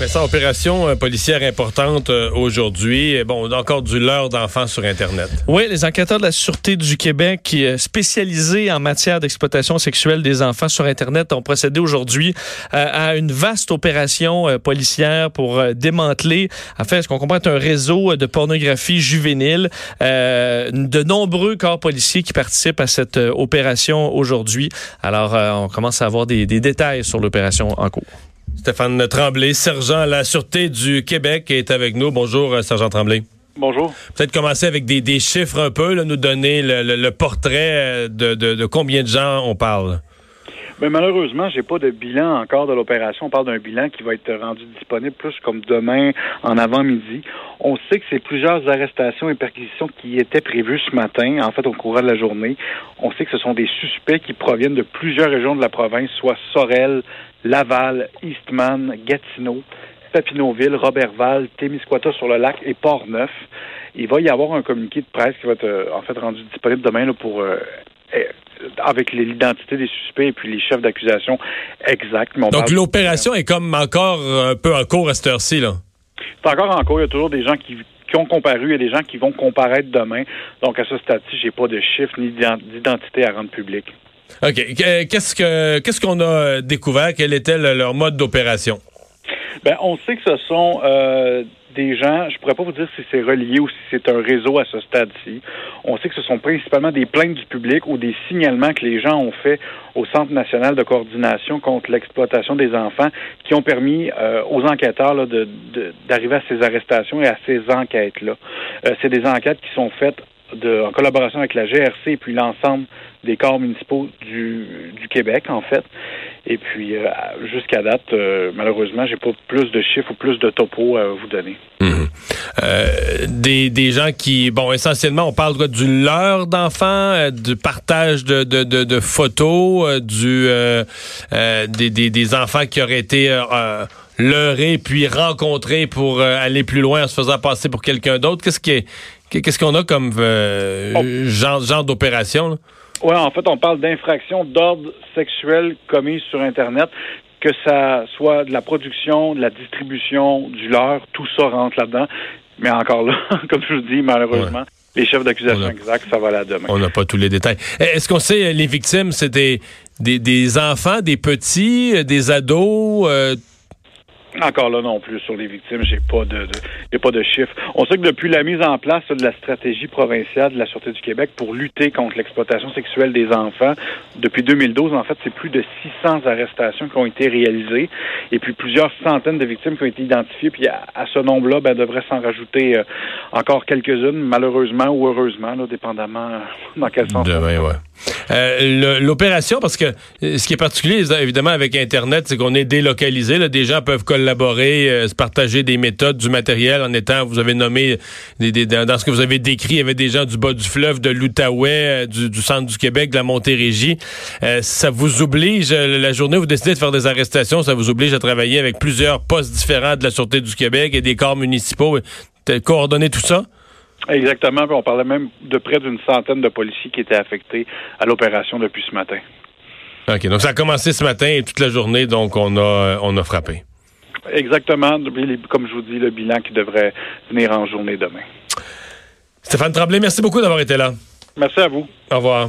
Mais ça, opération euh, policière importante euh, aujourd'hui. Bon, on a encore du leurre d'enfants sur Internet. Oui, les enquêteurs de la Sûreté du Québec, qui est spécialisés en matière d'exploitation sexuelle des enfants sur Internet, ont procédé aujourd'hui euh, à une vaste opération euh, policière pour euh, démanteler, en fait, ce qu'on comprend être un réseau de pornographie juvénile. Euh, de nombreux corps policiers qui participent à cette euh, opération aujourd'hui. Alors, euh, on commence à avoir des détails sur l'opération en cours. Stéphane Tremblay, sergent à la Sûreté du Québec, est avec nous. Bonjour, euh, sergent Tremblay. Bonjour. Peut-être commencer avec des, des chiffres un peu, là, nous donner le, le- le portrait de, de- de combien de gens on parle. Mais malheureusement, j'ai pas de bilan encore de l'opération. On parle d'un bilan qui va être rendu disponible plus comme demain en avant-midi. On sait que c'est plusieurs arrestations et perquisitions qui étaient prévues ce matin, en fait au courant de la journée. On sait que ce sont des suspects qui proviennent de plusieurs régions de la province, soit Sorel, Laval, Eastman, Gatineau, Papineauville, Robertval, Témiscouata sur le lac et Port-Neuf. Il va y avoir un communiqué de presse qui va être euh, en fait rendu disponible demain là, pour euh, avec l'identité des suspects et puis les chefs d'accusation exacts. Donc l'opération est comme encore un peu en cours à cette heure-ci. là? C'est encore en cours. Il y a toujours des gens qui, qui ont comparu et des gens qui vont comparaître demain. Donc, à ce stade-ci, j'ai pas de chiffres ni d'ident- d'identité à rendre public. OK. Qu- Qu'est-ce que qu'est-ce qu'on a découvert? Quel était le- leur mode d'opération? Ben, on sait que ce sont euh, des gens, je pourrais pas vous dire si c'est relié ou si c'est un réseau à ce stade-ci. On sait que ce sont principalement des plaintes du public ou des signalements que les gens ont fait au Centre national de coordination contre l'exploitation des enfants qui ont permis euh, aux enquêteurs là, de- de- d'arriver à ces arrestations et à ces enquêtes-là. Euh, c'est des enquêtes qui sont faites de, en collaboration avec la GRC et puis l'ensemble des corps municipaux du, du Québec, en fait. Et puis, euh, jusqu'à date, euh, malheureusement, j'ai pas plus de chiffres ou plus de topos à vous donner. Mhm. Euh, des, des gens qui, bon, essentiellement, on parle quoi, du leurre d'enfants, du partage de, de, de, de photos, du des, des, des enfants qui auraient été leurrés puis rencontrés pour aller plus loin en se faisant passer pour quelqu'un d'autre. Qu'est-ce qui est Qu'est-ce qu'on a comme Oh. genre, genre d'opération? là? Ouais, en fait, on parle d'infractions d'ordre sexuel commises sur Internet, que ça soit de la production, de la distribution, du leurre, tout ça rentre là-dedans. Mais encore là, comme je vous dis, malheureusement, les chefs d'accusation exacts, ça va là demain. On n'a pas tous les détails. Eh, Est-ce qu'on sait, euh, les victimes, c'est des, des, des enfants, des petits, euh, des ados? euh, Encore là non plus sur les victimes, j'ai pas de, de pas de chiffres. On sait que depuis la mise en place de la stratégie provinciale de la Sûreté du Québec pour lutter contre l'exploitation sexuelle des enfants, depuis 2012, en fait, c'est plus de 600 arrestations qui ont été réalisées et puis plusieurs centaines de victimes qui ont été identifiées. Puis à, ce nombre-là, ben, devrait s'en rajouter euh, encore quelques-unes, malheureusement ou heureusement, là, dépendamment euh, dans quel sens. Demain, ouais. Euh, L'opération, parce que euh, ce qui est particulier, évidemment, avec Internet, c'est qu'on est délocalisé. Là, des gens peuvent collaborer, euh, se partager des méthodes, du matériel en étant, vous avez nommé, des, des- dans, ce que vous avez décrit, il y avait des gens du bas du fleuve, de l'Outaouais, euh, du, du centre du Québec, de la Montérégie. Euh, ça vous oblige, la journée où vous décidez de faire des arrestations, ça vous oblige à travailler avec plusieurs postes différents de la Sûreté du Québec et des corps municipaux. Coordonner tout ça? Exactement. On parlait même de près d'une centaine de policiers qui étaient affectés à l'opération depuis ce matin. OK. Donc, ça a commencé ce matin et toute la journée, donc on a, on a frappé. Exactement. Comme je vous dis, le bilan qui devrait venir en journée demain. Stéphane Tremblay, merci beaucoup d'avoir été là. Merci à vous. Au revoir.